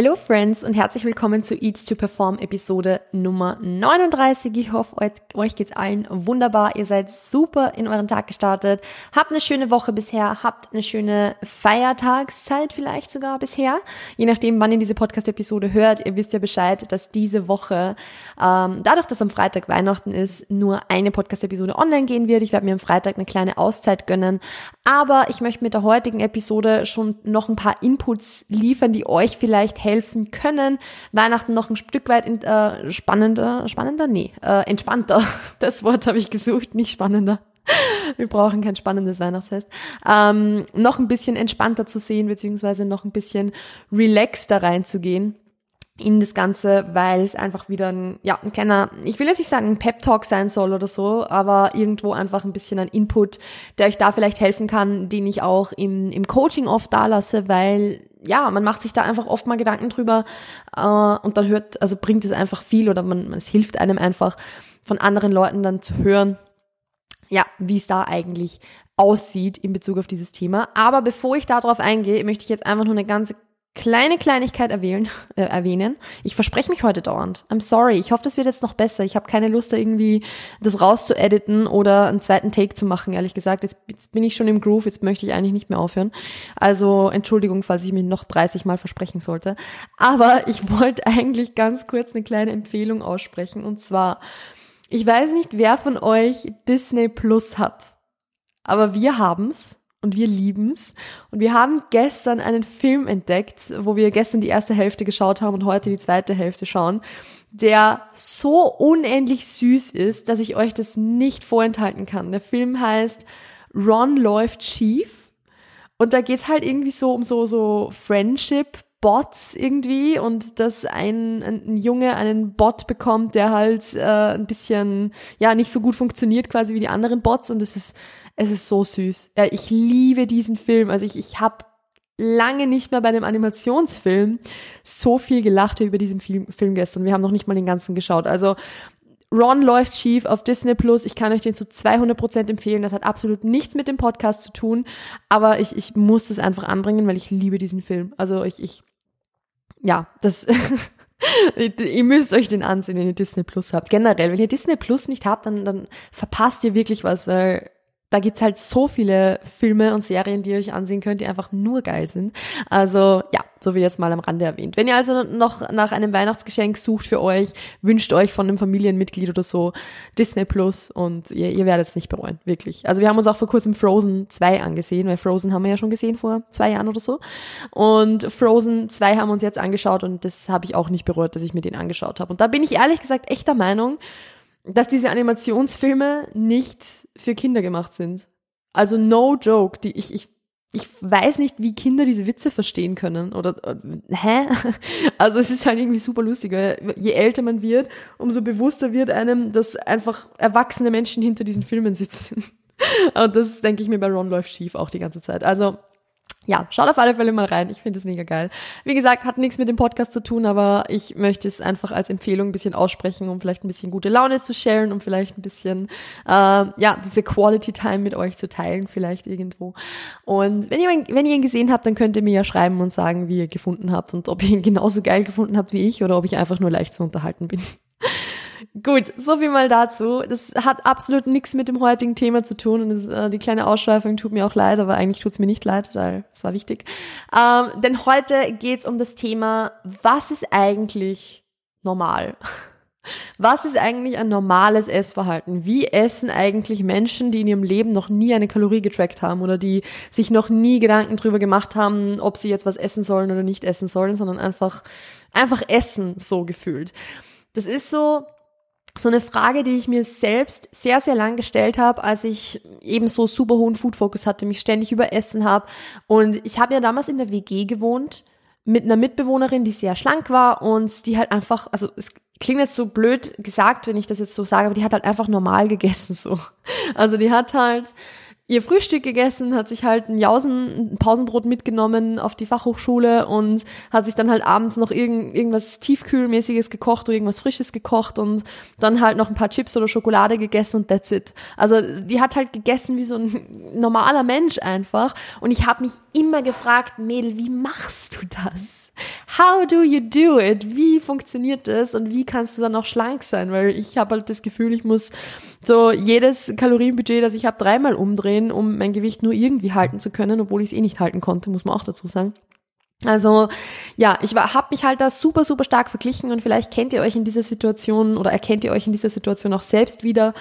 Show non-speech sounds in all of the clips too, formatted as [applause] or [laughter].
Hello Friends und herzlich willkommen zu Eats to Perform Episode Nummer 39. Ich hoffe, euch geht's allen wunderbar. Ihr seid super in euren Tag gestartet. Habt eine schöne Woche bisher, habt eine schöne Feiertagszeit vielleicht sogar bisher. Je nachdem, wann ihr diese Podcast-Episode hört. Ihr wisst ja Bescheid, dass diese Woche, ähm, dadurch, dass am Freitag Weihnachten ist, nur eine Podcast-Episode online gehen wird. Ich werde mir am Freitag eine kleine Auszeit gönnen. Aber ich möchte mit der heutigen Episode schon noch ein paar Inputs liefern, die euch vielleicht können, Weihnachten noch ein Stück weit in, äh, spannender, spannender? Nee, äh, entspannter. [laughs] Das Wort habe ich gesucht, nicht spannender. Wir brauchen kein spannendes Weihnachtsfest. Ähm, noch ein bisschen entspannter zu sehen, beziehungsweise noch ein bisschen relaxter reinzugehen in das Ganze, weil es einfach wieder ein, ja, ein kleiner, ich will jetzt nicht sagen ein Pep-Talk sein soll oder so, aber irgendwo einfach ein bisschen ein Input, der euch da vielleicht helfen kann, den ich auch im, im Coaching oft da lasse, weil ja, man macht sich da einfach oft mal Gedanken drüber äh, und dann hört, also bringt es einfach viel oder man, es hilft einem einfach von anderen Leuten dann zu hören, ja, wie es da eigentlich aussieht in Bezug auf dieses Thema. Aber bevor ich darauf eingehe, möchte ich jetzt einfach nur eine ganze kleine Kleinigkeit erwähnen. Äh, erwähnen. Ich verspreche mich heute dauernd. I'm sorry. Ich hoffe, das wird jetzt noch besser. Ich habe keine Lust, da irgendwie das rauszuediten oder einen zweiten Take zu machen, ehrlich gesagt. Jetzt, jetzt bin ich schon im Groove, jetzt möchte ich eigentlich nicht mehr aufhören. Also Entschuldigung, falls ich mich noch 30 Mal versprechen sollte. Aber ich wollte eigentlich ganz kurz eine kleine Empfehlung aussprechen. Und zwar, ich weiß nicht, wer von euch Disney Plus hat. Aber wir haben's und wir lieben's. Und wir haben gestern einen Film entdeckt, wo wir gestern die erste Hälfte geschaut haben und heute die zweite Hälfte schauen, der so unendlich süß ist, dass ich euch das nicht vorenthalten kann. Der Film heißt Ron läuft schief. Und da geht's halt irgendwie so um so, so Friendship, Bots irgendwie und dass ein, ein Junge einen Bot bekommt, der halt äh, ein bisschen ja nicht so gut funktioniert quasi wie die anderen Bots und es ist es ist so süß. Ja, ich liebe diesen Film. Also ich, ich habe lange nicht mehr bei einem Animationsfilm so viel gelacht über diesen Film, Film gestern. Wir haben noch nicht mal den ganzen geschaut. Also Ron läuft schief auf Disney Plus. Ich kann euch den zu 200% empfehlen. Das hat absolut nichts mit dem Podcast zu tun. Aber ich, ich muss das einfach anbringen, weil ich liebe diesen Film. Also ich, ich, ja, das, [laughs] ihr müsst euch den ansehen, wenn ihr Disney Plus habt. Generell, wenn ihr Disney Plus nicht habt, dann, dann verpasst ihr wirklich was, weil da gibt's halt so viele Filme und Serien, die ihr euch ansehen könnt, die einfach nur geil sind. Also ja, so wie jetzt mal am Rande erwähnt. Wenn ihr also noch nach einem Weihnachtsgeschenk sucht für euch, wünscht euch von einem Familienmitglied oder so Disney Plus und ihr, ihr werdet es nicht bereuen, wirklich. Also wir haben uns auch vor kurzem Frozen 2 angesehen, weil Frozen haben wir ja schon gesehen vor zwei Jahren oder so. Und Frozen 2 haben wir uns jetzt angeschaut und das habe ich auch nicht bereut, dass ich mir den angeschaut habe. Und da bin ich ehrlich gesagt echt der Meinung, dass diese Animationsfilme nicht für Kinder gemacht sind. Also no joke, die ich, ich ich weiß nicht, wie Kinder diese Witze verstehen können oder äh, hä? [laughs] Also es ist halt irgendwie super lustig, weil je älter man wird, umso bewusster wird einem, dass einfach erwachsene Menschen hinter diesen Filmen sitzen. [laughs] Und das denke ich mir bei Ron läuft schief auch die ganze Zeit. Also ja, schaut auf alle Fälle mal rein. Ich finde es mega geil. Wie gesagt, hat nichts mit dem Podcast zu tun, aber ich möchte es einfach als Empfehlung ein bisschen aussprechen, um vielleicht ein bisschen gute Laune zu sharen, um vielleicht ein bisschen, äh, ja, diese Quality Time mit euch zu teilen, vielleicht irgendwo. Und wenn ihr, wenn ihr ihn gesehen habt, dann könnt ihr mir ja schreiben und sagen, wie ihr gefunden habt und ob ihr ihn genauso geil gefunden habt wie ich oder ob ich einfach nur leicht zu unterhalten bin. Gut, so viel mal dazu. Das hat absolut nichts mit dem heutigen Thema zu tun und das, äh, die kleine Ausschweifung tut mir auch leid, aber eigentlich tut es mir nicht leid, weil es war wichtig. Ähm, denn heute geht es um das Thema, was ist eigentlich normal? [laughs] Was ist eigentlich ein normales Essverhalten? Wie essen eigentlich Menschen, die in ihrem Leben noch nie eine Kalorie getrackt haben oder die sich noch nie Gedanken drüber gemacht haben, ob sie jetzt was essen sollen oder nicht essen sollen, sondern einfach, einfach essen, so gefühlt. Das ist so, so eine Frage, die ich mir selbst sehr, sehr lang gestellt habe, als ich eben so super hohen Food-Focus hatte, mich ständig überessen habe. Und ich habe ja damals in der WG gewohnt mit einer Mitbewohnerin, die sehr schlank war und die halt einfach, also es klingt jetzt so blöd gesagt, wenn ich das jetzt so sage, aber die hat halt einfach normal gegessen so. Also die hat halt ihr Frühstück gegessen, hat sich halt ein Jausen, ein Pausenbrot mitgenommen auf die Fachhochschule und hat sich dann halt abends noch irgend, irgendwas Tiefkühlmäßiges gekocht oder irgendwas Frisches gekocht und dann halt noch ein paar Chips oder Schokolade gegessen und that's it. Also die hat halt gegessen wie so ein normaler Mensch einfach und ich habe mich immer gefragt, Mädel, wie machst du das? How do you do it? Wie funktioniert das und wie kannst du dann auch schlank sein? Weil ich habe halt das Gefühl, ich muss so jedes Kalorienbudget, das ich habe, dreimal umdrehen, um mein Gewicht nur irgendwie halten zu können, obwohl ich es eh nicht halten konnte, muss man auch dazu sagen. Also ja, ich habe mich halt da super, super stark verglichen und vielleicht kennt ihr euch in dieser Situation oder erkennt ihr euch in dieser Situation auch selbst wieder,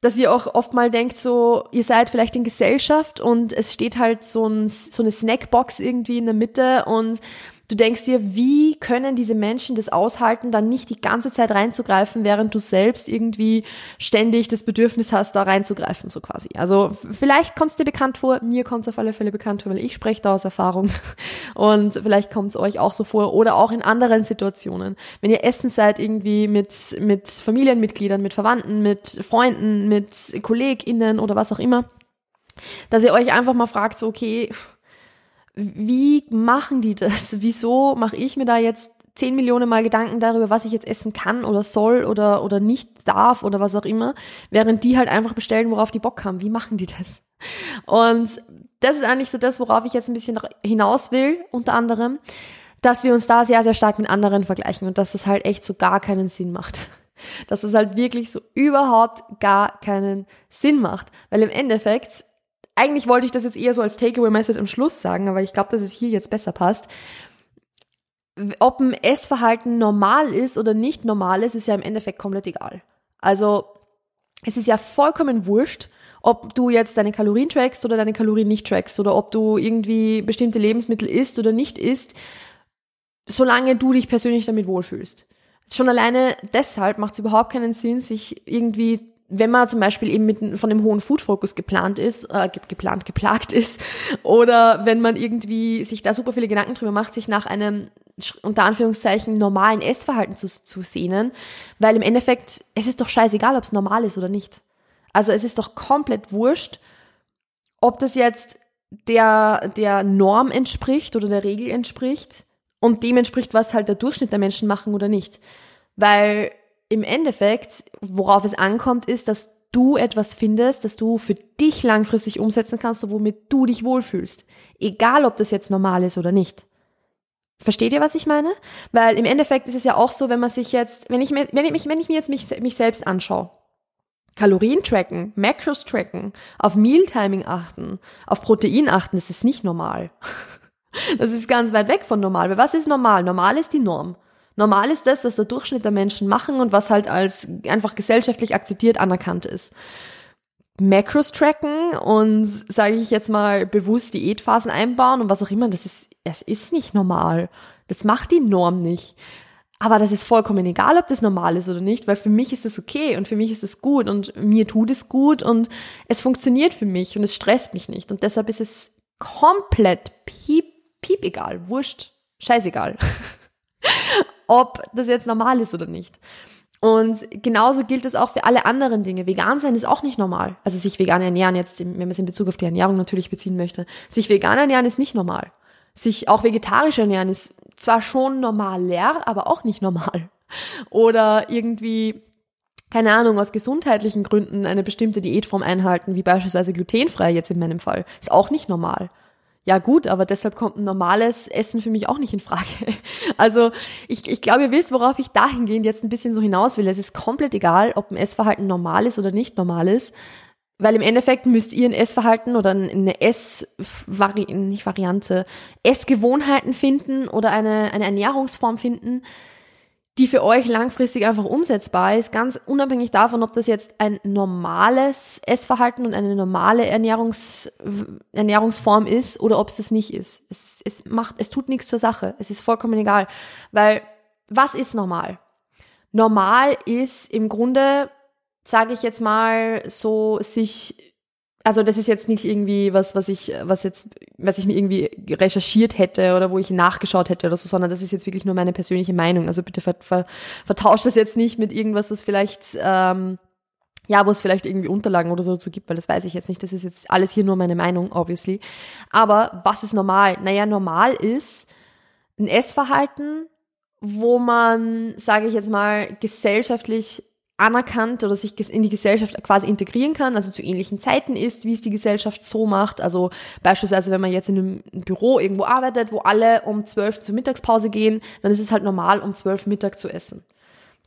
dass ihr auch oft mal denkt, so, ihr seid vielleicht in Gesellschaft und es steht halt so, ein, so eine Snackbox irgendwie in der Mitte und Du denkst dir, wie können diese Menschen das aushalten, dann nicht die ganze Zeit reinzugreifen, während du selbst irgendwie ständig das Bedürfnis hast, da reinzugreifen, so quasi. Also vielleicht kommt es dir bekannt vor, mir kommt es auf alle Fälle bekannt vor, weil ich spreche da aus Erfahrung. [laughs] Und vielleicht kommt es euch auch so vor oder auch in anderen Situationen. Wenn ihr essen seid irgendwie mit, mit Familienmitgliedern, mit Verwandten, mit Freunden, mit KollegInnen oder was auch immer, dass ihr euch einfach mal fragt, so okay, wie machen die das? [laughs] Wieso mache ich mir da jetzt zehn Millionen Mal Gedanken darüber, was ich jetzt essen kann oder soll oder, oder nicht darf oder was auch immer, während die halt einfach bestellen, worauf die Bock haben. Wie machen die das? Und das ist eigentlich so das, worauf ich jetzt ein bisschen hinaus will, unter anderem, dass wir uns da sehr, sehr stark mit anderen vergleichen und dass das halt echt so gar keinen Sinn macht. Dass es halt wirklich so überhaupt gar keinen Sinn macht. Weil im Endeffekt eigentlich wollte ich das jetzt eher so als Takeaway-Message am Schluss sagen, aber ich glaube, dass es hier jetzt besser passt. Ob ein Essverhalten normal ist oder nicht normal ist, ist ja im Endeffekt komplett egal. Also es ist ja vollkommen wurscht, ob du jetzt deine Kalorien trackst oder deine Kalorien nicht trackst oder ob du irgendwie bestimmte Lebensmittel isst oder nicht isst, solange du dich persönlich damit wohlfühlst. Schon alleine deshalb macht es überhaupt keinen Sinn, sich irgendwie wenn man zum Beispiel eben mit, von dem hohen Food-Fokus geplant ist, äh, geplant, geplagt ist, [laughs] oder wenn man irgendwie sich da super viele Gedanken drüber macht, sich nach einem unter Anführungszeichen normalen Essverhalten zu, zu sehnen, weil im Endeffekt, es ist doch scheißegal, ob es normal ist oder nicht. Also es ist doch komplett wurscht, ob das jetzt der, der Norm entspricht oder der Regel entspricht und dem entspricht, was halt der Durchschnitt der Menschen machen oder nicht. Weil im Endeffekt, worauf es ankommt, ist, dass du etwas findest, das du für dich langfristig umsetzen kannst, womit du dich wohlfühlst. Egal, ob das jetzt normal ist oder nicht. Versteht ihr, was ich meine? Weil im Endeffekt ist es ja auch so, wenn man sich jetzt, wenn ich, wenn ich, mich, wenn ich mir jetzt mich, mich selbst anschaue, Kalorien tracken, Macros tracken, auf Mealtiming achten, auf Protein achten, das ist nicht normal. [laughs] Das ist ganz weit weg von normal. Weil was ist normal? Normal ist die Norm. Normal ist das, dass der Durchschnitt der Menschen machen und was halt als einfach gesellschaftlich akzeptiert anerkannt ist. Macros tracken und sage ich jetzt mal bewusst Diätphasen einbauen und was auch immer, das ist, es ist nicht normal. Das macht die Norm nicht. Aber das ist vollkommen egal, ob das normal ist oder nicht, weil für mich ist das okay und für mich ist das gut und mir tut es gut und es funktioniert für mich und es stresst mich nicht. Und deshalb ist es komplett piep, piep egal, wurscht, scheißegal. [laughs] ob das jetzt normal ist oder nicht. Und genauso gilt es auch für alle anderen Dinge. Vegan sein ist auch nicht normal. Also sich vegan ernähren, jetzt, wenn man es in Bezug auf die Ernährung natürlich beziehen möchte. Sich vegan ernähren ist nicht normal. Sich auch vegetarisch ernähren ist zwar schon normaler, aber auch nicht normal. Oder irgendwie, keine Ahnung, aus gesundheitlichen Gründen eine bestimmte Diätform einhalten, wie beispielsweise glutenfrei jetzt in meinem Fall. Ist auch nicht normal ja gut, aber deshalb kommt ein normales Essen für mich auch nicht in Frage. [laughs] Also ich, ich glaube, ihr wisst, worauf ich dahingehend jetzt ein bisschen so hinaus will. Es ist komplett egal, ob ein Essverhalten normal ist oder nicht normal ist. Weil im Endeffekt müsst ihr ein Essverhalten oder eine Ess-Variante, Essgewohnheiten finden oder eine, eine Ernährungsform finden, die für euch langfristig einfach umsetzbar ist, ganz unabhängig davon, ob das jetzt ein normales Essverhalten und eine normale Ernährungs, Ernährungsform ist oder ob es das nicht ist. Es, es macht, es tut nichts zur Sache. Es ist vollkommen egal. Weil, was ist normal? Normal ist im Grunde, sage ich jetzt mal, so sich also das ist jetzt nicht irgendwie was, was ich, was jetzt, was ich mir irgendwie recherchiert hätte oder wo ich nachgeschaut hätte oder so, sondern das ist jetzt wirklich nur meine persönliche Meinung. Also bitte ver, ver, vertauscht das jetzt nicht mit irgendwas, was vielleicht, ähm, ja, wo es vielleicht irgendwie Unterlagen oder so dazu gibt, weil das weiß ich jetzt nicht. Das ist jetzt alles hier nur meine Meinung, obviously. Aber was ist normal? Naja, normal ist ein Essverhalten, wo man, sage ich jetzt mal, gesellschaftlich anerkannt oder sich in die Gesellschaft quasi integrieren kann, also zu ähnlichen Zeiten ist, wie es die Gesellschaft so macht. Also beispielsweise, wenn man jetzt in einem Büro irgendwo arbeitet, wo alle um zwölf zur Mittagspause gehen, dann ist es halt normal, um zwölf Mittag zu essen.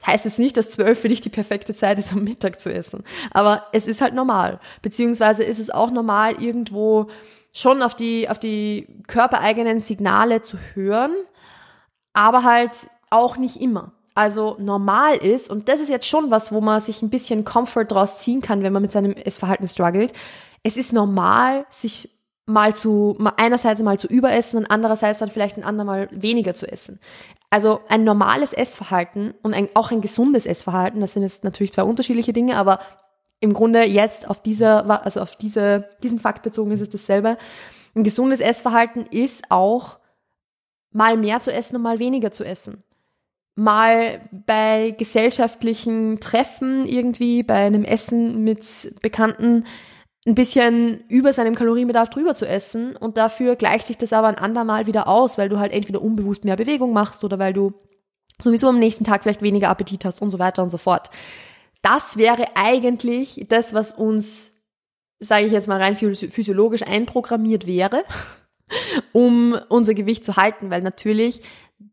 Heißt jetzt nicht, dass zwölf für dich die perfekte Zeit ist, um Mittag zu essen. Aber es ist halt normal. Beziehungsweise ist es auch normal, irgendwo schon auf die, auf die körpereigenen Signale zu hören, aber halt auch nicht immer also normal ist, und das ist jetzt schon was, wo man sich ein bisschen Comfort draus ziehen kann, wenn man mit seinem Essverhalten struggelt. Es ist normal, sich mal zu, einerseits mal zu überessen und andererseits dann vielleicht ein andermal weniger zu essen. Also ein normales Essverhalten und ein, auch ein gesundes Essverhalten, das sind jetzt natürlich zwei unterschiedliche Dinge, aber im Grunde jetzt auf dieser, also auf diese, diesen Fakt bezogen ist es dasselbe. Ein gesundes Essverhalten ist auch mal mehr zu essen und mal weniger zu essen mal bei gesellschaftlichen Treffen irgendwie, bei einem Essen mit Bekannten ein bisschen über seinem Kalorienbedarf drüber zu essen und dafür gleicht sich das aber ein andermal wieder aus, weil du halt entweder unbewusst mehr Bewegung machst oder weil du sowieso am nächsten Tag vielleicht weniger Appetit hast und so weiter und so fort. Das wäre eigentlich das, was uns, sage ich jetzt mal rein physiologisch einprogrammiert wäre, [laughs] um unser Gewicht zu halten, weil natürlich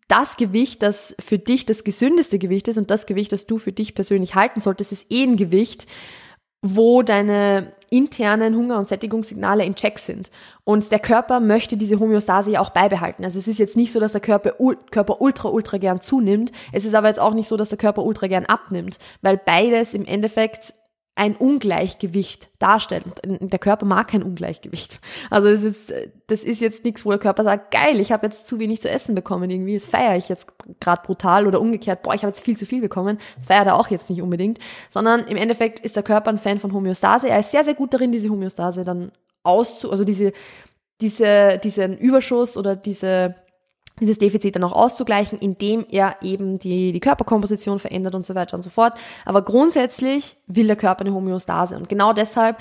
das Gewicht, das für dich das gesündeste Gewicht ist und das Gewicht, das du für dich persönlich halten solltest, ist eh ein Gewicht, wo deine internen Hunger- und Sättigungssignale in Check sind. Und der Körper möchte diese Homöostase ja auch beibehalten. Also es ist jetzt nicht so, dass der Körper, Körper ultra, ultra gern zunimmt. Es ist aber jetzt auch nicht so, dass der Körper ultra gern abnimmt, weil beides im Endeffekt ein Ungleichgewicht darstellt. Der Körper mag kein Ungleichgewicht. Also das ist, das ist jetzt nichts, wo der Körper sagt, geil, ich habe jetzt zu wenig zu essen bekommen, irgendwie, das feiere ich jetzt gerade brutal oder umgekehrt, boah, ich habe jetzt viel zu viel bekommen, feiert er auch jetzt nicht unbedingt, sondern im Endeffekt ist der Körper ein Fan von Homöostase. Er ist sehr, sehr gut darin, diese Homöostase dann auszu, also diese, diese, diesen Überschuss oder diese dieses Defizit dann auch auszugleichen, indem er eben die, die Körperkomposition verändert und so weiter und so fort. Aber grundsätzlich will der Körper eine Homöostase. Und genau deshalb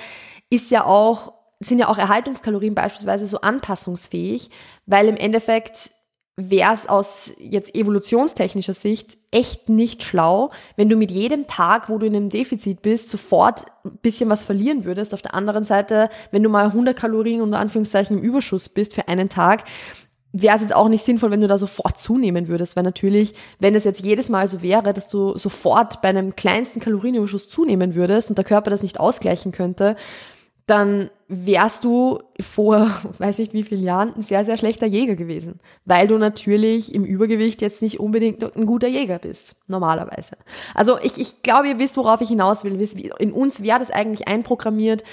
ist ja auch, sind ja auch Erhaltungskalorien beispielsweise so anpassungsfähig, weil im Endeffekt wäre es aus jetzt evolutionstechnischer Sicht echt nicht schlau, wenn du mit jedem Tag, wo du in einem Defizit bist, sofort ein bisschen was verlieren würdest. Auf der anderen Seite, wenn du mal 100 Kalorien unter Anführungszeichen im Überschuss bist für einen Tag, wäre es jetzt auch nicht sinnvoll, wenn du da sofort zunehmen würdest, weil natürlich, wenn es jetzt jedes Mal so wäre, dass du sofort bei einem kleinsten Kalorienüberschuss zunehmen würdest und der Körper das nicht ausgleichen könnte, dann wärst du vor, [laughs] weiß nicht wie vielen Jahren, ein sehr, sehr schlechter Jäger gewesen, weil du natürlich im Übergewicht jetzt nicht unbedingt ein guter Jäger bist, normalerweise. Also ich, ich glaube, ihr wisst, worauf ich hinaus will. In uns wäre das eigentlich einprogrammiert,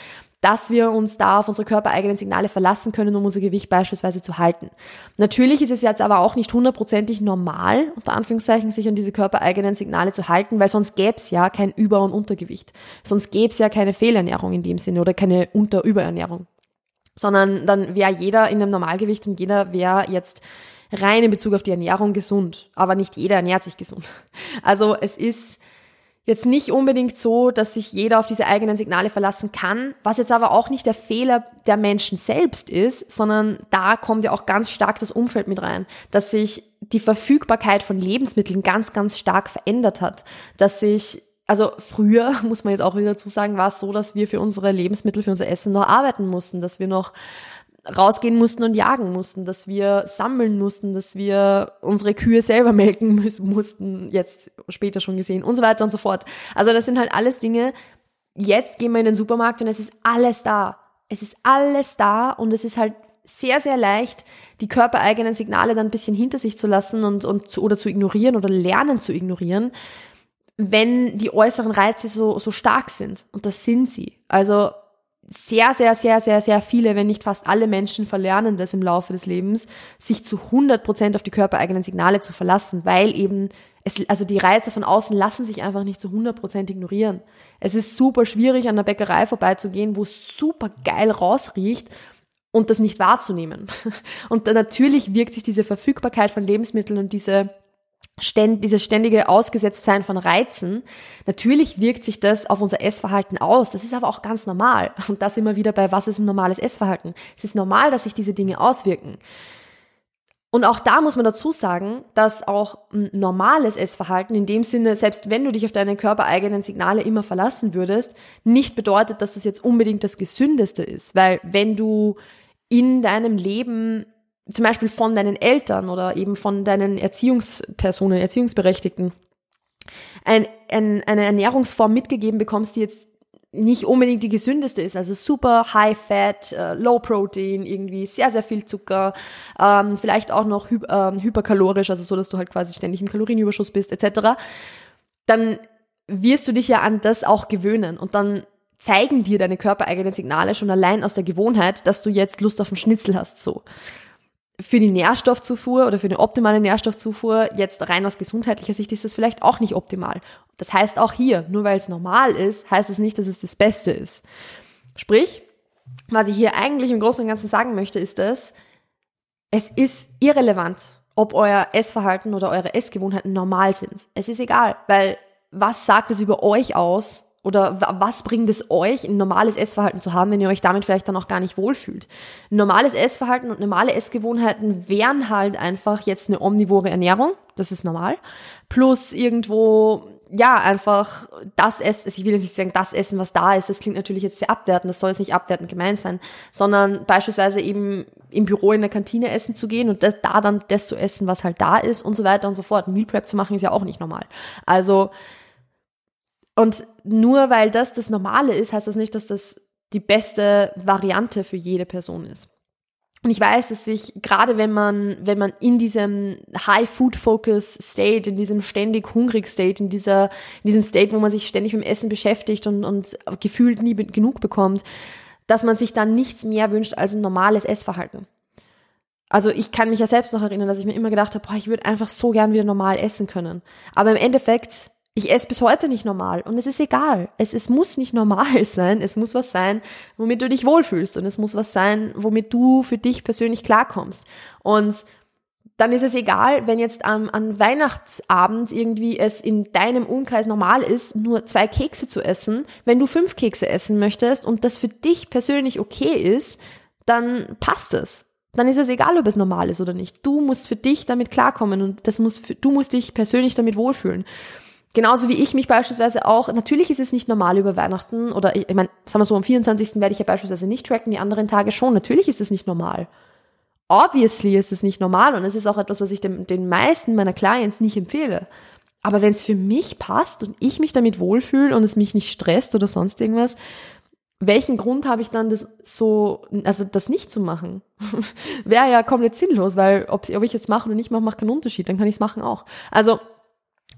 dass wir uns da auf unsere körpereigenen Signale verlassen können, um unser Gewicht beispielsweise zu halten. Natürlich ist es jetzt aber auch nicht hundertprozentig normal, unter Anführungszeichen, sich an diese körpereigenen Signale zu halten, weil sonst gäbe es ja kein Über- und Untergewicht. Sonst gäbe es ja keine Fehlernährung in dem Sinne oder keine Unter-Überernährung. Sondern dann wäre jeder in einem Normalgewicht und jeder wäre jetzt rein in Bezug auf die Ernährung gesund. Aber nicht jeder ernährt sich gesund. Also es ist jetzt nicht unbedingt so, dass sich jeder auf diese eigenen Signale verlassen kann, was jetzt aber auch nicht der Fehler der Menschen selbst ist, sondern da kommt ja auch ganz stark das Umfeld mit rein, dass sich die Verfügbarkeit von Lebensmitteln ganz, ganz stark verändert hat, dass sich also früher, [laughs] muss man jetzt auch wieder dazu sagen, war es so, dass wir für unsere Lebensmittel, für unser Essen noch arbeiten mussten, dass wir noch rausgehen mussten und jagen mussten, dass wir sammeln mussten, dass wir unsere Kühe selber [laughs] melken müssen, mussten, jetzt später schon gesehen und so weiter und so fort. Also das sind halt alles Dinge, jetzt gehen wir in den Supermarkt und es ist alles da. Es ist alles da und es ist halt sehr, sehr leicht, die körpereigenen Signale dann ein bisschen hinter sich zu lassen und, und zu, oder zu ignorieren oder lernen zu ignorieren, wenn die äußeren Reize so, so stark sind. Und das sind sie. Also sehr, sehr, sehr, sehr, sehr viele, wenn nicht fast alle Menschen verlernen das im Laufe des Lebens, sich zu 100 Prozent auf die körpereigenen Signale zu verlassen, weil eben es, also die Reize von außen lassen sich einfach nicht zu 100 Prozent ignorieren. Es ist super schwierig, an der Bäckerei vorbeizugehen, wo super geil rausriecht und das nicht wahrzunehmen. [laughs] Und natürlich wirkt sich diese Verfügbarkeit von Lebensmitteln und diese ständ, dieses ständige Ausgesetztsein von Reizen, natürlich wirkt sich das auf unser Essverhalten aus. Das ist aber auch ganz normal. Und das immer wieder bei, was ist ein normales Essverhalten? Es ist normal, dass sich diese Dinge auswirken. Und auch da muss man dazu sagen, dass auch ein normales Essverhalten in dem Sinne, selbst wenn du dich auf deine körpereigenen Signale immer verlassen würdest, nicht bedeutet, dass das jetzt unbedingt das Gesündeste ist. Weil wenn du in deinem Leben zum Beispiel von deinen Eltern oder eben von deinen Erziehungspersonen, Erziehungsberechtigten ein, ein, eine Ernährungsform mitgegeben bekommst, die jetzt nicht unbedingt die gesündeste ist. Also super high fat, äh, low protein, irgendwie sehr, sehr viel Zucker, ähm, vielleicht auch noch hy ähm, hyperkalorisch, also so, dass du halt quasi ständig im Kalorienüberschuss bist, etc. Dann wirst du dich ja an das auch gewöhnen und dann zeigen dir deine körpereigenen Signale schon allein aus der Gewohnheit, dass du jetzt Lust auf einen Schnitzel hast, so für die Nährstoffzufuhr oder für eine optimale Nährstoffzufuhr, jetzt rein aus gesundheitlicher Sicht, ist das vielleicht auch nicht optimal. Das heißt auch hier, nur weil es normal ist, heißt es nicht, dass es das Beste ist. Sprich, was ich hier eigentlich im Großen und Ganzen sagen möchte, ist dass es ist irrelevant, ob euer Essverhalten oder eure Essgewohnheiten normal sind. Es ist egal, weil was sagt es über euch aus, oder was bringt es euch, ein normales Essverhalten zu haben, wenn ihr euch damit vielleicht dann auch gar nicht wohlfühlt? Normales Essverhalten und normale Essgewohnheiten wären halt einfach jetzt eine omnivore Ernährung, das ist normal, plus irgendwo, ja, einfach das Essen, ich will jetzt nicht sagen, das Essen, was da ist, das klingt natürlich jetzt sehr abwertend, das soll jetzt nicht abwertend gemeint sein, sondern beispielsweise eben im Büro in der Kantine essen zu gehen und das, da dann das zu essen, was halt da ist und so weiter und so fort. Meal Prep zu machen ist ja auch nicht normal. Also, und nur weil das das Normale ist, heißt das nicht, dass das die beste Variante für jede Person ist. Und ich weiß, dass sich, gerade wenn man, wenn man in diesem High Food Focus State, in diesem ständig hungrig State, in dieser, in diesem State, wo man sich ständig mit dem Essen beschäftigt und, und gefühlt nie genug bekommt, dass man sich dann nichts mehr wünscht als ein normales Essverhalten. Also ich kann mich ja selbst noch erinnern, dass ich mir immer gedacht habe, boah, ich würde einfach so gern wieder normal essen können. Aber im Endeffekt ich esse bis heute nicht normal und es ist egal. Es, es muss nicht normal [laughs] sein. Es muss was sein, womit du dich wohlfühlst und es muss was sein, womit du für dich persönlich klarkommst. Und dann ist es egal, wenn jetzt am, an Weihnachtsabend irgendwie es in deinem Umkreis normal ist, nur zwei Kekse zu essen. Wenn du fünf Kekse essen möchtest und das für dich persönlich okay ist, dann passt es. Dann ist es egal, ob es normal ist oder nicht. Du musst für dich damit klarkommen und das muss, du musst dich persönlich damit wohlfühlen. Genauso wie ich mich beispielsweise auch, natürlich ist es nicht normal über Weihnachten oder ich, ich meine, sagen wir so, am 24. werde ich ja beispielsweise nicht tracken, die anderen Tage schon. Natürlich ist es nicht normal. Obviously ist es nicht normal und es ist auch etwas, was ich dem, den meisten meiner Clients nicht empfehle. Aber wenn es für mich passt und ich mich damit wohlfühle und es mich nicht stresst oder sonst irgendwas, welchen Grund habe ich dann, das so, also das nicht zu machen? [laughs] Wäre ja komplett sinnlos, weil ob, ob ich jetzt mache oder nicht mache, macht keinen Unterschied, dann kann ich es machen auch. Also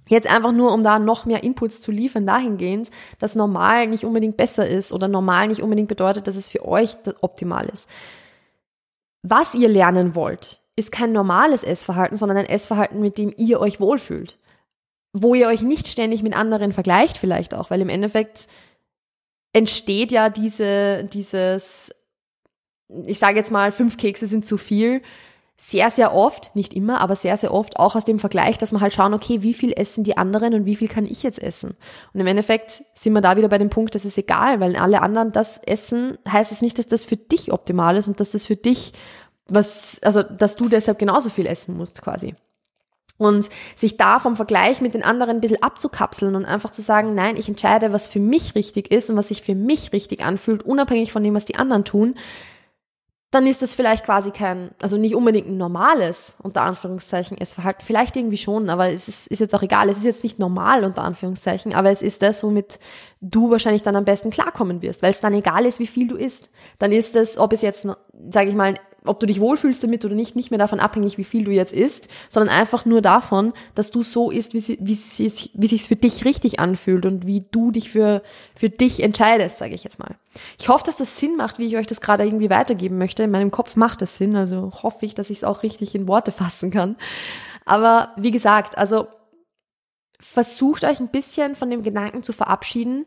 Jetzt einfach nur, um da noch mehr Inputs zu liefern, dahingehend, dass normal nicht unbedingt besser ist oder normal nicht unbedingt bedeutet, dass es für euch optimal ist. Was ihr lernen wollt, ist kein normales Essverhalten, sondern ein Essverhalten, mit dem ihr euch wohlfühlt. Wo ihr euch nicht ständig mit anderen vergleicht vielleicht auch, weil im Endeffekt entsteht ja diese, dieses, ich sage jetzt mal, fünf Kekse sind zu viel, sehr, sehr oft, nicht immer, aber sehr, sehr oft auch aus dem Vergleich, dass man halt schauen, okay, wie viel essen die anderen und wie viel kann ich jetzt essen? Und im Endeffekt sind wir da wieder bei dem Punkt, das ist egal, weil alle anderen das essen, heißt es nicht, dass das für dich optimal ist und dass das für dich was, also, dass du deshalb genauso viel essen musst quasi. Und sich da vom Vergleich mit den anderen ein bisschen abzukapseln und einfach zu sagen, nein, ich entscheide, was für mich richtig ist und was sich für mich richtig anfühlt, unabhängig von dem, was die anderen tun, dann ist das vielleicht quasi kein, also nicht unbedingt ein normales, unter Anführungszeichen, Essverhalten. Vielleicht irgendwie schon, aber es ist, ist jetzt auch egal. Es ist jetzt nicht normal, unter Anführungszeichen, aber es ist das, womit du wahrscheinlich dann am besten klarkommen wirst, weil es dann egal ist, wie viel du isst. Dann ist es, ob es jetzt, sage ich mal, ob du dich wohlfühlst damit oder nicht, nicht mehr davon abhängig, wie viel du jetzt isst, sondern einfach nur davon, dass du so isst, wie, sie, wie, sie, wie sich's für dich richtig anfühlt und wie du dich für, für dich entscheidest, sage ich jetzt mal. Ich hoffe, dass das Sinn macht, wie ich euch das gerade irgendwie weitergeben möchte. In meinem Kopf macht das Sinn, also hoffe ich, dass ich es auch richtig in Worte fassen kann. Aber wie gesagt, also versucht euch ein bisschen von dem Gedanken zu verabschieden,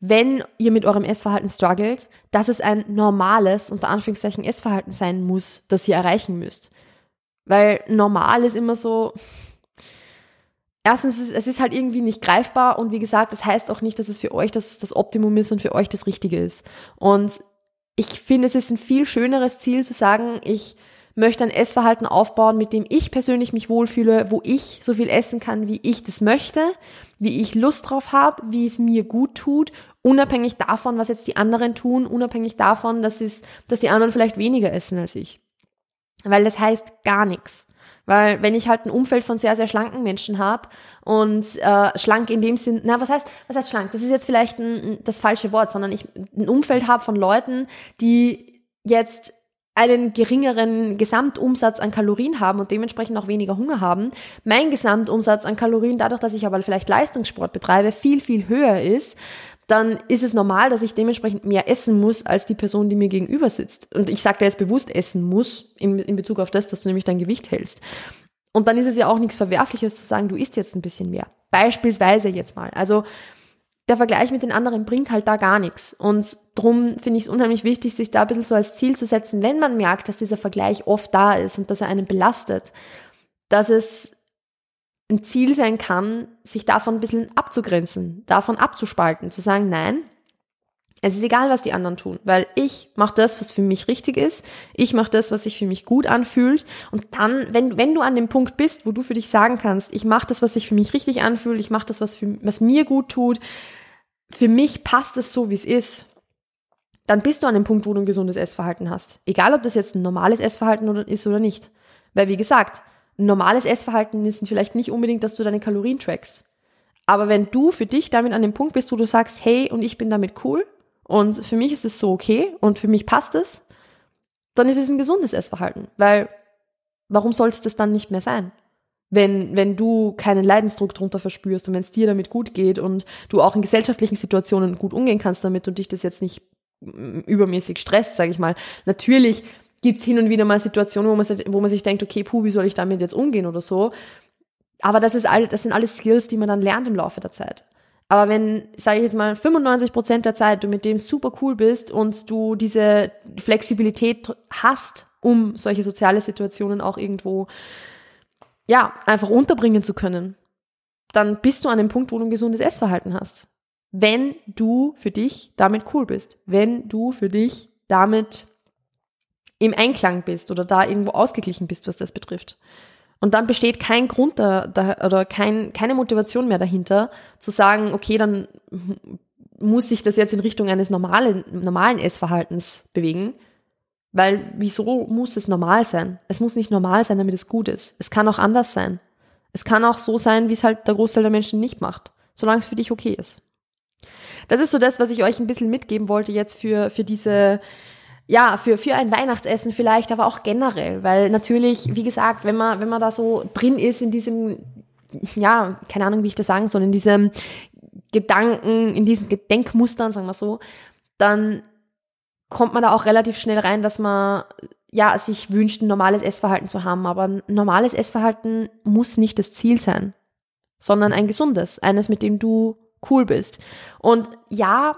wenn ihr mit eurem Essverhalten struggelt, dass es ein normales, unter Anführungszeichen, Essverhalten sein muss, das ihr erreichen müsst. Weil normal ist immer so, erstens, es ist, halt irgendwie nicht greifbar und wie gesagt, das heißt auch nicht, dass es für euch das, das Optimum ist und für euch das Richtige ist. Und ich finde, es ist ein viel schöneres Ziel zu sagen, ich möchte ein Essverhalten aufbauen, mit dem ich persönlich mich wohlfühle, wo ich so viel essen kann, wie ich das möchte, wie ich Lust drauf habe, wie es mir gut tut, unabhängig davon, was jetzt die anderen tun, unabhängig davon, dass, es, dass die anderen vielleicht weniger essen als ich. Weil das heißt gar nichts. Weil wenn ich halt ein Umfeld von sehr, sehr schlanken Menschen habe und äh, schlank in dem Sinn, na, was heißt, was heißt schlank? Das ist jetzt vielleicht ein, das falsche Wort, sondern ich ein Umfeld habe von Leuten, die jetzt einen geringeren Gesamtumsatz an Kalorien haben und dementsprechend auch weniger Hunger haben. Mein Gesamtumsatz an Kalorien, dadurch, dass ich aber vielleicht Leistungssport betreibe, viel, viel höher ist, dann ist es normal, dass ich dementsprechend mehr essen muss als die Person, die mir gegenüber sitzt. Und ich sage da jetzt bewusst essen muss in, in Bezug auf das, dass du nämlich dein Gewicht hältst. Und dann ist es ja auch nichts Verwerfliches zu sagen, du isst jetzt ein bisschen mehr. Beispielsweise jetzt mal. Also der Vergleich mit den anderen bringt halt da gar nichts. Und drum finde ich es unheimlich wichtig, sich da ein bisschen so als Ziel zu setzen, wenn man merkt, dass dieser Vergleich oft da ist und dass er einen belastet, dass es ein Ziel sein kann, sich davon ein bisschen abzugrenzen, davon abzuspalten, zu sagen, nein, es ist egal, was die anderen tun, weil ich mache das, was für mich richtig ist. Ich mache das, was sich für mich gut anfühlt. Und dann, wenn, wenn du an dem Punkt bist, wo du für dich sagen kannst, ich mache das, was sich für mich richtig anfühlt, ich mache das, was, für, was mir gut tut, für mich passt es so, wie es ist, dann bist du an dem Punkt, wo du ein gesundes Essverhalten hast. Egal, ob das jetzt ein normales Essverhalten ist oder nicht. Weil, wie gesagt, ein normales Essverhalten ist vielleicht nicht unbedingt, dass du deine Kalorien trackst. Aber wenn du für dich damit an dem Punkt bist, wo du sagst, hey, und ich bin damit cool und für mich ist es so okay und für mich passt es, dann ist es ein gesundes Essverhalten. Weil warum soll es das dann nicht mehr sein? Wenn, wenn du keinen Leidensdruck drunter verspürst und wenn es dir damit gut geht und du auch in gesellschaftlichen Situationen gut umgehen kannst damit und dich das jetzt nicht mm, übermäßig stresst, sage ich mal. Natürlich gibt's hin und wieder mal Situationen, wo man, wo man sich denkt, okay, puh, wie soll ich damit jetzt umgehen oder so. Aber das, ist all, das sind alles Skills, die man dann lernt im Laufe der Zeit. Aber wenn, sage ich jetzt mal, 95 Prozent der Zeit du mit dem super cool bist und du diese Flexibilität hast, um solche soziale Situationen auch irgendwo, ja, einfach unterbringen zu können, dann bist du an dem Punkt, wo du ein gesundes Essverhalten hast. Wenn du für dich damit cool bist. Wenn du für dich damit im Einklang bist oder da irgendwo ausgeglichen bist, was das betrifft. Und dann besteht kein Grund da, da oder kein, keine Motivation mehr dahinter, zu sagen, okay, dann muss sich das jetzt in Richtung eines normalen, normalen Essverhaltens bewegen. Weil wieso muss es normal sein? Es muss nicht normal sein, damit es gut ist. Es kann auch anders sein. Es kann auch so sein, wie es halt der Großteil der Menschen nicht macht, solange es für dich okay ist. Das ist so das, was ich euch ein bisschen mitgeben wollte jetzt für, für diese, ja, für, für ein Weihnachtsessen vielleicht, aber auch generell, weil natürlich, wie gesagt, wenn man, wenn man da so drin ist in diesem, ja, keine Ahnung, wie ich das sagen soll, in diesem Gedanken, in diesen Gedenkmustern, sagen wir so, dann kommt man da auch relativ schnell rein, dass man ja sich wünscht, ein normales Essverhalten zu haben. Aber ein normales Essverhalten muss nicht das Ziel sein, sondern ein gesundes, eines, mit dem du cool bist. Und ja,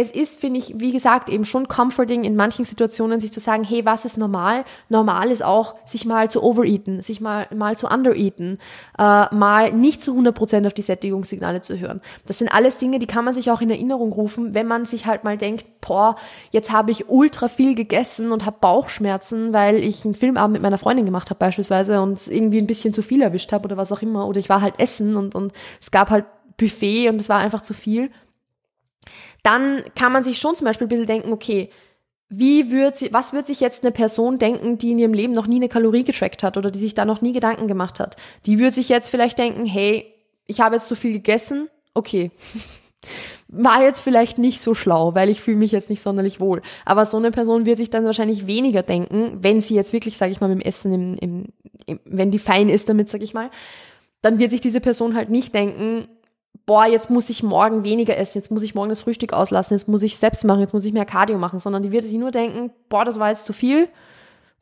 es ist, finde ich, wie gesagt, eben schon comforting in manchen Situationen, sich zu sagen, hey, was ist normal? Normal ist auch, sich mal zu overeaten, sich mal, mal zu undereaten, äh, mal nicht zu 100% auf die Sättigungssignale zu hören. Das sind alles Dinge, die kann man sich auch in Erinnerung rufen, wenn man sich halt mal denkt, boah, jetzt habe ich ultra viel gegessen und habe Bauchschmerzen, weil ich einen Filmabend mit meiner Freundin gemacht habe beispielsweise und irgendwie ein bisschen zu viel erwischt habe oder was auch immer. Oder ich war halt essen und, und es gab halt Buffet und es war einfach zu viel dann kann man sich schon zum Beispiel ein bisschen denken, okay, wie wird sie, was wird sich jetzt eine Person denken, die in ihrem Leben noch nie eine Kalorie getrackt hat oder die sich da noch nie Gedanken gemacht hat? Die wird sich jetzt vielleicht denken, hey, ich habe jetzt so viel gegessen, okay. [laughs] War jetzt vielleicht nicht so schlau, weil ich fühle mich jetzt nicht sonderlich wohl. Aber so eine Person wird sich dann wahrscheinlich weniger denken, wenn sie jetzt wirklich, sage ich mal, mit dem Essen, im, im, im, wenn die fein ist damit, sage ich mal, dann wird sich diese Person halt nicht denken, boah, jetzt muss ich morgen weniger essen, jetzt muss ich morgen das Frühstück auslassen, jetzt muss ich selbst machen, jetzt muss ich mehr Cardio machen, sondern die wird sich nur denken, boah, das war jetzt zu viel.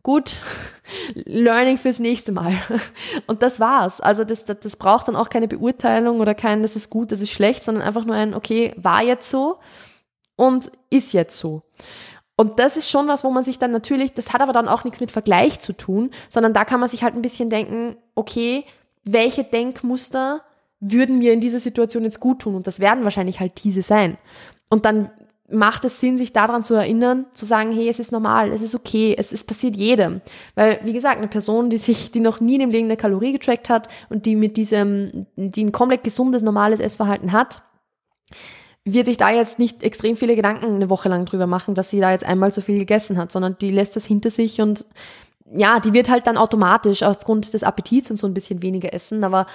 Gut, [laughs] Learning fürs nächste Mal. [laughs] Und das war's. Also das, das, das braucht dann auch keine Beurteilung oder kein, das ist gut, das ist schlecht, sondern einfach nur ein, okay, war jetzt so und ist jetzt so. Und das ist schon was, wo man sich dann natürlich, das hat aber dann auch nichts mit Vergleich zu tun, sondern da kann man sich halt ein bisschen denken, okay, welche Denkmuster würden mir in dieser Situation jetzt gut tun und das werden wahrscheinlich halt diese sein. Und dann macht es Sinn, sich daran zu erinnern, zu sagen, hey, es ist normal, es ist okay, es, es passiert jedem. Weil, wie gesagt, eine Person, die sich, die noch nie in dem Leben eine Kalorie getrackt hat und die mit diesem, die ein komplett gesundes, normales Essverhalten hat, wird sich da jetzt nicht extrem viele Gedanken eine Woche lang drüber machen, dass sie da jetzt einmal zu viel gegessen hat, sondern die lässt das hinter sich und ja, die wird halt dann automatisch aufgrund des Appetits und so ein bisschen weniger essen, aber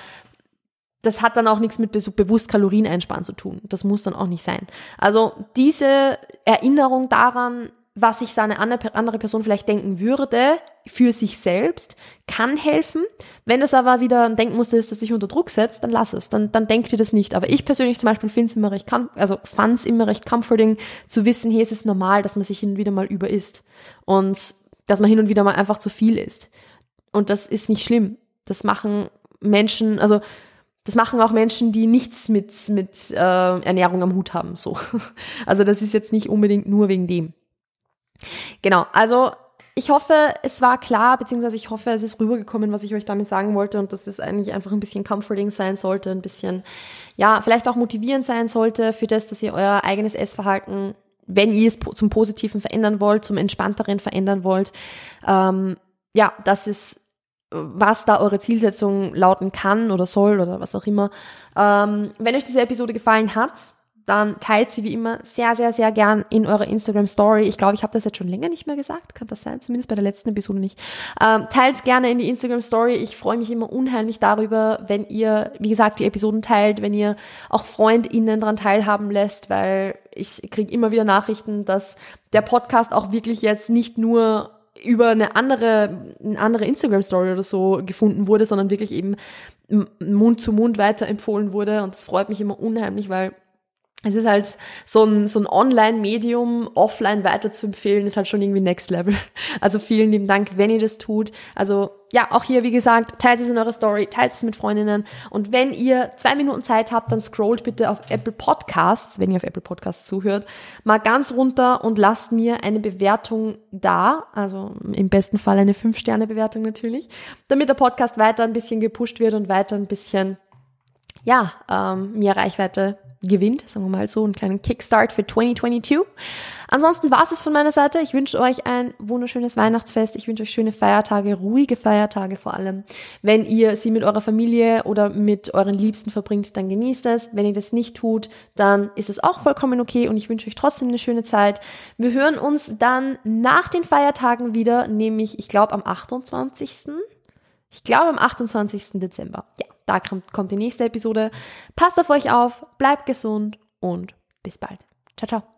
das hat dann auch nichts mit bewusst Kalorien einsparen zu tun. Das muss dann auch nicht sein. Also diese Erinnerung daran, was sich seine andere Person vielleicht denken würde für sich selbst, kann helfen. Wenn es aber wieder ein Denkmuster ist, das sich unter Druck setzt, dann lass es. Dann, dann denkt ihr das nicht. Aber ich persönlich zum Beispiel finde es immer recht, also fand es immer recht comforting zu wissen, es ist normal, dass man sich hin und wieder mal über isst. Und dass man hin und wieder mal einfach zu viel isst. Und das ist nicht schlimm. Das machen Menschen, also das machen auch Menschen, die nichts mit, mit äh, Ernährung am Hut haben. So. [laughs] Also das ist jetzt nicht unbedingt nur wegen dem. Genau, also ich hoffe, es war klar, beziehungsweise ich hoffe, es ist rübergekommen, was ich euch damit sagen wollte und dass es eigentlich einfach ein bisschen comforting sein sollte, ein bisschen, ja, vielleicht auch motivierend sein sollte für das, dass ihr euer eigenes Essverhalten, wenn ihr es zum Positiven verändern wollt, zum Entspannteren verändern wollt, ähm, ja, dass es was da eure Zielsetzung lauten kann oder soll oder was auch immer. Ähm, wenn euch diese Episode gefallen hat, dann teilt sie wie immer sehr, sehr, sehr gern in eurer Instagram Story. Ich glaube, ich habe das jetzt schon länger nicht mehr gesagt. Kann das sein? Zumindest bei der letzten Episode nicht. Ähm, teilt gerne in die Instagram Story. Ich freue mich immer unheimlich darüber, wenn ihr, wie gesagt, die Episoden teilt, wenn ihr auch FreundInnen daran teilhaben lässt, weil ich kriege immer wieder Nachrichten, dass der Podcast auch wirklich jetzt nicht nur über eine andere, eine andere Instagram-Story oder so gefunden wurde, sondern wirklich eben Mund zu Mund weiterempfohlen wurde. Und das freut mich immer unheimlich, weil es ist halt so ein, so ein Online-Medium offline weiter zu empfehlen, ist halt schon irgendwie next level. [laughs] Also vielen lieben Dank, wenn ihr das tut. Also ja, auch hier, wie gesagt, teilt es in eurer Story, teilt es mit Freundinnen. Und wenn ihr zwei Minuten Zeit habt, dann scrollt bitte auf Apple Podcasts, wenn ihr auf Apple Podcasts zuhört, mal ganz runter und lasst mir eine Bewertung da. Also im besten Fall eine 5-Sterne-Bewertung natürlich, damit der Podcast weiter ein bisschen gepusht wird und weiter ein bisschen, ja, ähm, mehr Reichweite gewinnt, sagen wir mal so, einen kleinen Kickstart für 2022. Ansonsten war es von meiner Seite. Ich wünsche euch ein wunderschönes Weihnachtsfest. Ich wünsche euch schöne Feiertage, ruhige Feiertage vor allem. Wenn ihr sie mit eurer Familie oder mit euren Liebsten verbringt, dann genießt es. Wenn ihr das nicht tut, dann ist es auch vollkommen okay und ich wünsche euch trotzdem eine schöne Zeit. Wir hören uns dann nach den Feiertagen wieder, nämlich ich glaube am 28. Ich glaube am 28. Dezember. Ja, da kommt, die nächste Episode. Passt auf euch auf, bleibt gesund und bis bald. Ciao, ciao.